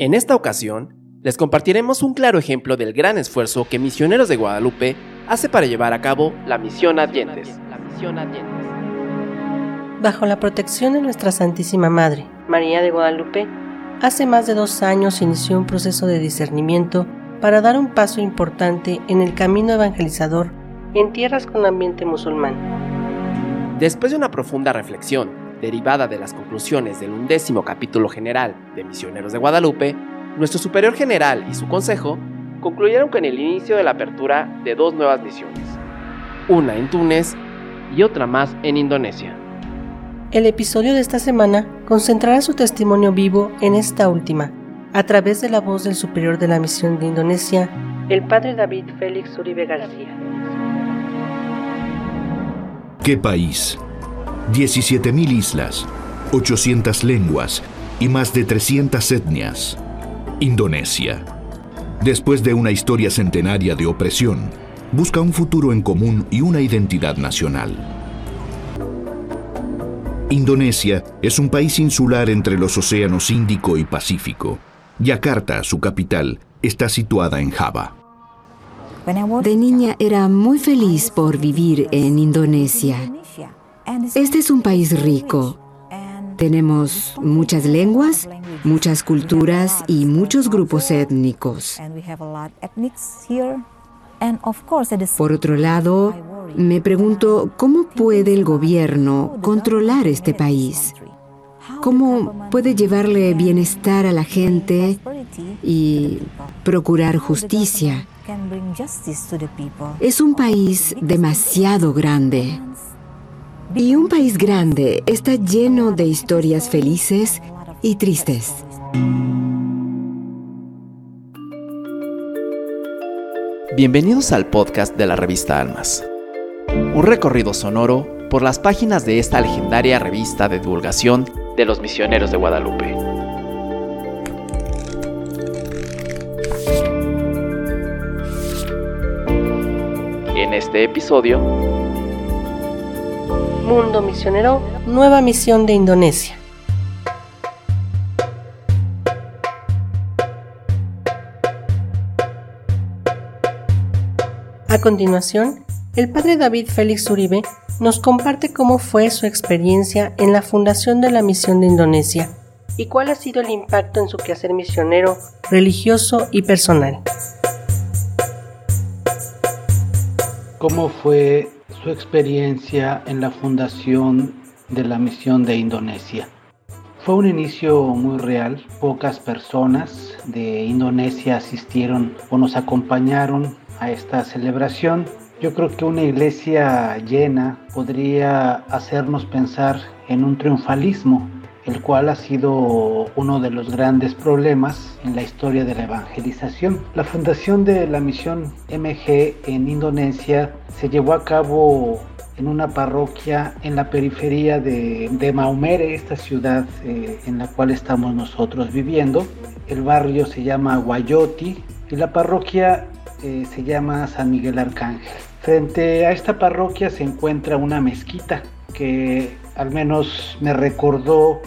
En esta ocasión, les compartiremos un claro ejemplo del gran esfuerzo que Misioneros de Guadalupe hace para llevar a cabo la misión Advientes. Bajo la protección de nuestra Santísima Madre, María de Guadalupe, hace más de dos años inició un proceso de discernimiento para dar un paso importante en el camino evangelizador en tierras con ambiente musulmán. Después de una profunda reflexión, derivada de las conclusiones del undécimo capítulo general de Misioneros de Guadalupe, nuestro superior general y su consejo concluyeron con el inicio de la apertura de dos nuevas misiones, una en Túnez y otra más en Indonesia. El episodio de esta semana concentrará su testimonio vivo en esta última, a través de la voz del superior de la misión de Indonesia, el padre David Félix Uribe García. ¿Qué país? 17.000 islas, 800 lenguas y más de 300 etnias. Indonesia. Después de una historia centenaria de opresión, busca un futuro en común y una identidad nacional. Indonesia es un país insular entre los océanos Índico y Pacífico. Yakarta, su capital, está situada en Java. De niña era muy feliz por vivir en Indonesia. Este es un país rico. Tenemos muchas lenguas, muchas culturas y muchos grupos étnicos. Por otro lado, me pregunto cómo puede el gobierno controlar este país. ¿Cómo puede llevarle bienestar a la gente y procurar justicia? Es un país demasiado grande. Y un país grande está lleno de historias felices y tristes. Bienvenidos al podcast de la revista Almas. Un recorrido sonoro por las páginas de esta legendaria revista de divulgación de los misioneros de Guadalupe. En este episodio, Mundo Misionero, nueva misión de Indonesia. A continuación, el padre David Félix Uribe nos comparte cómo fue su experiencia en la fundación de la misión de Indonesia y cuál ha sido el impacto en su quehacer misionero, religioso y personal. ¿Cómo fue su experiencia en la fundación de la misión de Indonesia? Fue un inicio muy real, pocas personas de Indonesia asistieron o nos acompañaron a esta celebración. Yo creo que una iglesia llena podría hacernos pensar en un triunfalismo, el cual ha sido uno de los grandes problemas en la historia de la evangelización. La fundación de la misión MG en Indonesia se llevó a cabo en una parroquia en la periferia de, Maumere, esta ciudad eh, en la cual estamos nosotros viviendo. El barrio se llama Guayoti y la parroquia eh, se llama San Miguel Arcángel. Frente a esta parroquia se encuentra una mezquita que al menos me recordó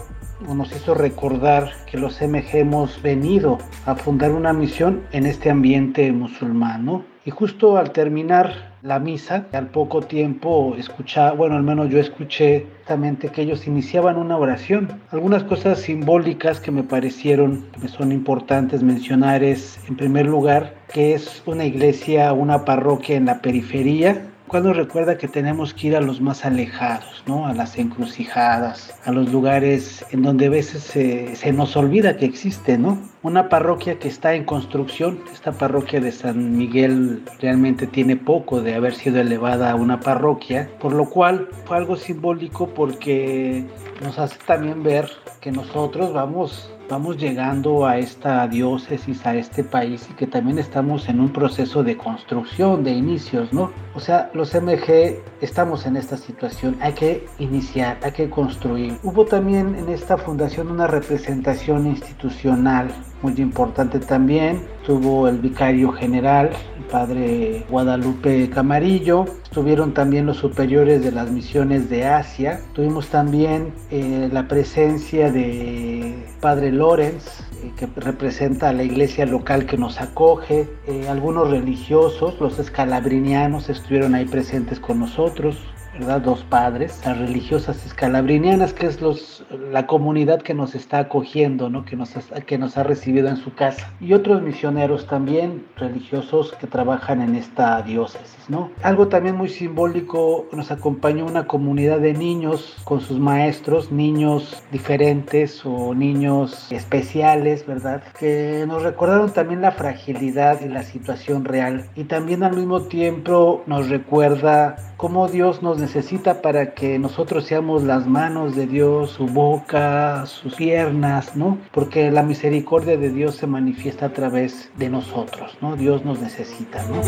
o nos hizo recordar que los MG hemos venido a fundar una misión en este ambiente musulmán. Y justo al terminar la misa. Al poco tiempo escuchaba, bueno, al menos yo escuché justamente que ellos iniciaban una oración. Algunas cosas simbólicas que me parecieron que me son importantes mencionar es, en primer lugar, que es una iglesia, una parroquia en la periferia, cuando recuerda que tenemos que ir a los más alejados, ¿no? A las encrucijadas, a los lugares en donde a veces se, se nos olvida que existe, ¿no? Una parroquia que está en construcción, esta parroquia de San Miguel realmente tiene poco de haber sido elevada a una parroquia, por lo cual fue algo simbólico porque nos hace también ver que nosotros vamos vamos llegando a esta diócesis, a este país y que también estamos en un proceso de construcción, de inicios, ¿no? O sea, los MG estamos en esta situación, hay que iniciar, hay que construir. Hubo también en esta fundación una representación institucional muy importante también. Tuvo el vicario general, el padre Guadalupe Camarillo, estuvieron también los superiores de las misiones de Asia, tuvimos también eh, la presencia de padre Lorenz, eh, que representa a la iglesia local que nos acoge, eh, algunos religiosos, los escalabrinianos estuvieron ahí presentes con nosotros, ¿verdad? Dos padres, las religiosas escalabrinianas, que es los, la comunidad que nos está acogiendo, ¿no? Que nos, que nos ha recibido en su casa. Y otros misioneros también, religiosos que trabajan en esta diócesis, ¿no? Algo también muy simbólico, nos acompañó una comunidad de niños con sus maestros, niños diferentes o niños especiales, ¿verdad? Que nos recordaron también la fragilidad y la situación real. Y también al mismo tiempo nos recuerda cómo Dios nos necesita para que nosotros seamos las manos de Dios, su boca, sus piernas, ¿no? Porque la misericordia de Dios se manifiesta a través de nosotros, ¿no? Dios nos necesita, ¿no?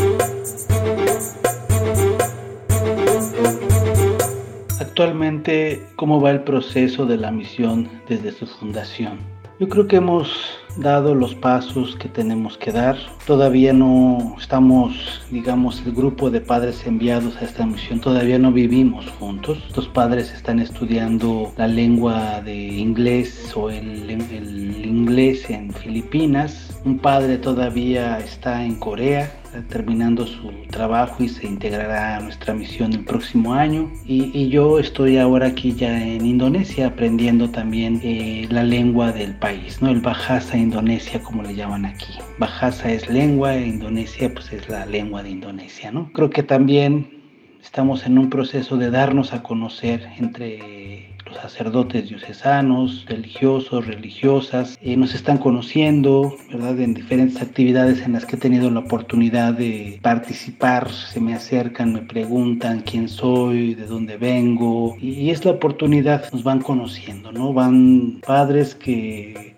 Actualmente, ¿cómo va el proceso de la misión desde su fundación? Yo creo que hemos dado los pasos que tenemos que dar. Todavía no estamos, digamos, el grupo de padres enviados a esta misión, todavía no vivimos juntos. Los padres están estudiando la lengua de inglés o el, el inglés en Filipinas. Un padre todavía está en Corea terminando su trabajo y se integrará a nuestra misión el próximo año. Y, yo estoy ahora aquí ya en Indonesia aprendiendo también eh, la lengua del país, ¿no? El Bahasa Indonesia como le llaman aquí. Bahasa es lengua, Indonesia pues es la lengua de Indonesia, ¿no? Creo que también estamos en un proceso de darnos a conocer entre sacerdotes diocesanos, religiosos, religiosas, eh, nos están conociendo, ¿verdad? En diferentes actividades en las que he tenido la oportunidad de participar, se me acercan, me preguntan quién soy, de dónde vengo, y es la oportunidad, nos van conociendo, ¿no? Van padres que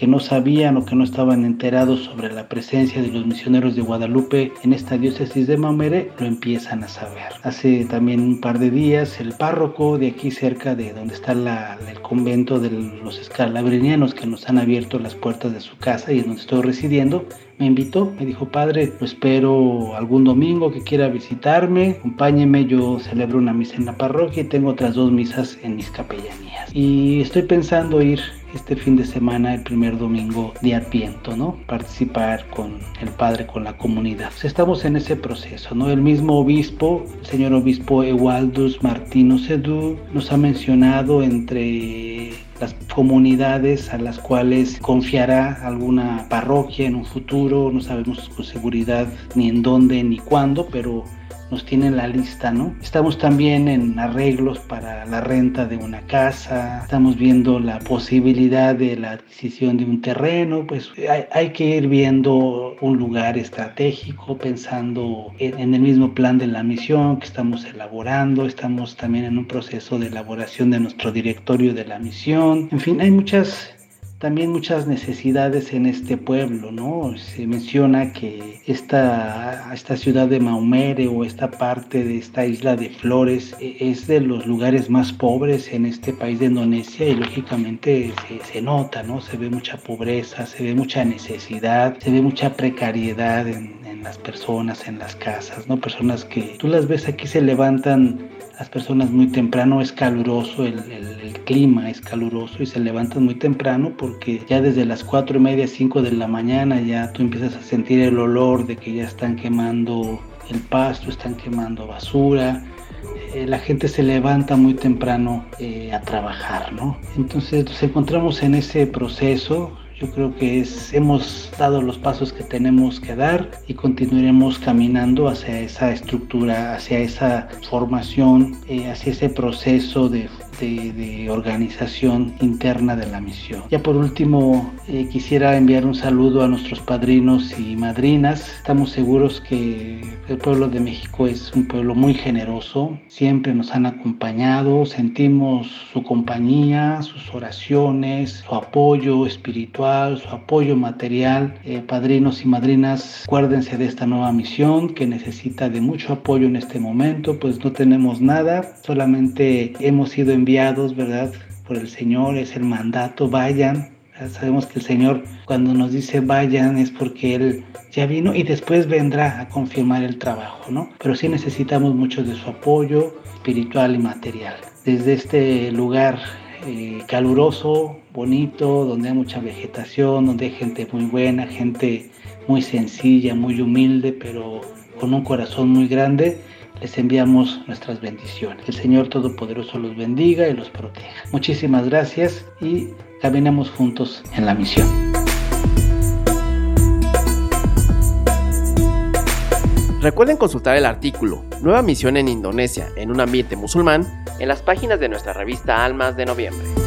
que no sabían o que no estaban enterados sobre la presencia de los misioneros de Guadalupe en esta diócesis de Maumere, lo empiezan a saber. Hace también un par de días el párroco de aquí cerca de donde está el convento de los escalabrinianos que nos han abierto las puertas de su casa y en donde estoy residiendo, me invitó, me dijo, padre, lo espero algún domingo que quiera visitarme, acompáñeme, yo celebro una misa en la parroquia y tengo otras dos misas en mis capellanías. Y estoy pensando ir este fin de semana, el primer domingo de Adviento, ¿no? Participar con el Padre, con la comunidad. Estamos en ese proceso, ¿no? El mismo obispo, el señor obispo Ewaldus Martino Sedú, nos ha mencionado entre las comunidades a las cuales confiará alguna parroquia en un futuro, no sabemos con seguridad ni en dónde ni cuándo, pero nos tienen la lista, ¿no? Estamos también en arreglos para la renta de una casa, estamos viendo la posibilidad de la adquisición de un terreno, pues hay, que ir viendo un lugar estratégico, pensando en, el mismo plan de la misión que estamos elaborando, estamos también en un proceso de elaboración de nuestro directorio de la misión, en fin, hay muchas también muchas necesidades en este pueblo, ¿no? Se menciona que esta, esta ciudad de Maumere o esta parte de esta isla de Flores e, es de los lugares más pobres en este país de Indonesia y lógicamente se, nota, ¿no? Se ve mucha pobreza, se ve mucha necesidad, se ve mucha precariedad en, las personas, en las casas, ¿no? Personas que tú las ves aquí se levantan las personas muy temprano, es caluroso, el, clima es caluroso y se levantan muy temprano porque ya desde las 4 y media, 5 de la mañana ya tú empiezas a sentir el olor de que ya están quemando el pasto, están quemando basura, eh, la gente se levanta muy temprano eh, a trabajar, ¿no? Entonces nos encontramos en ese proceso, yo creo que hemos dado los pasos que tenemos que dar y continuaremos caminando hacia esa estructura, hacia esa formación, eh, hacia ese proceso de de, organización interna de la misión. Ya por último, eh, quisiera enviar un saludo a nuestros padrinos y madrinas. Estamos seguros que el pueblo de México es un pueblo muy generoso, siempre nos han acompañado, sentimos su compañía, sus oraciones, su apoyo espiritual, su apoyo material. Eh, padrinos y madrinas, acuérdense de esta nueva misión que necesita de mucho apoyo en este momento, pues no tenemos nada, solamente hemos sido enviados ¿verdad? Por el Señor, es el mandato, vayan, Sabemos que el Señor cuando nos dice vayan es porque Él ya vino y después vendrá a confirmar el trabajo, ¿no? Pero sí necesitamos mucho de su apoyo espiritual y material. Desde este lugar eh, caluroso, bonito, donde hay mucha vegetación, donde hay gente muy buena, gente muy sencilla, muy humilde, pero con un corazón muy grande, les enviamos nuestras bendiciones. El Señor Todopoderoso los bendiga y los proteja. Muchísimas gracias y caminemos juntos en la misión. Recuerden consultar el artículo Nueva misión en Indonesia en un ambiente musulmán en las páginas de nuestra revista Almas de noviembre.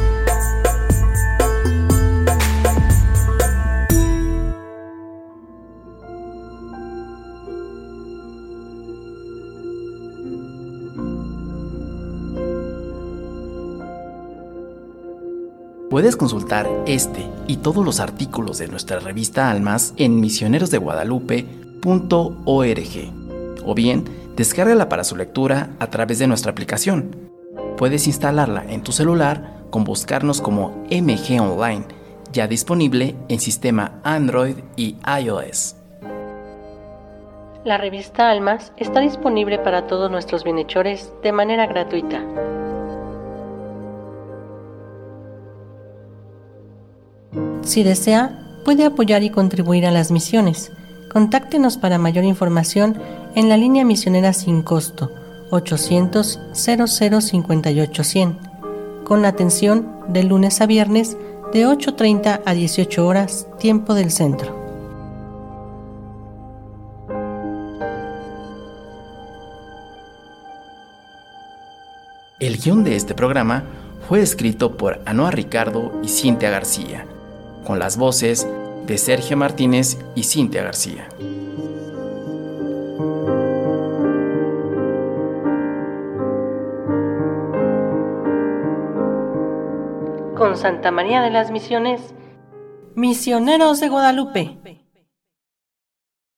Puedes consultar este y todos los artículos de nuestra revista Almas en misionerosdeguadalupe.org o bien descárgala para su lectura a través de nuestra aplicación. Puedes instalarla en tu celular con buscarnos como MG Online, ya disponible en sistema Android y iOS. La revista Almas está disponible para todos nuestros bienhechores de manera gratuita. Si desea, puede apoyar y contribuir a las misiones. Contáctenos para mayor información en la línea misionera sin costo 800 0058 100, con atención de lunes a viernes de 8.30 a 18 horas, tiempo del centro. El guion de este programa fue escrito por Anoa Ricardo y Cintia García con las voces de Sergio Martínez y Cintia García. Con Santa María de las Misiones, Misioneros de Guadalupe.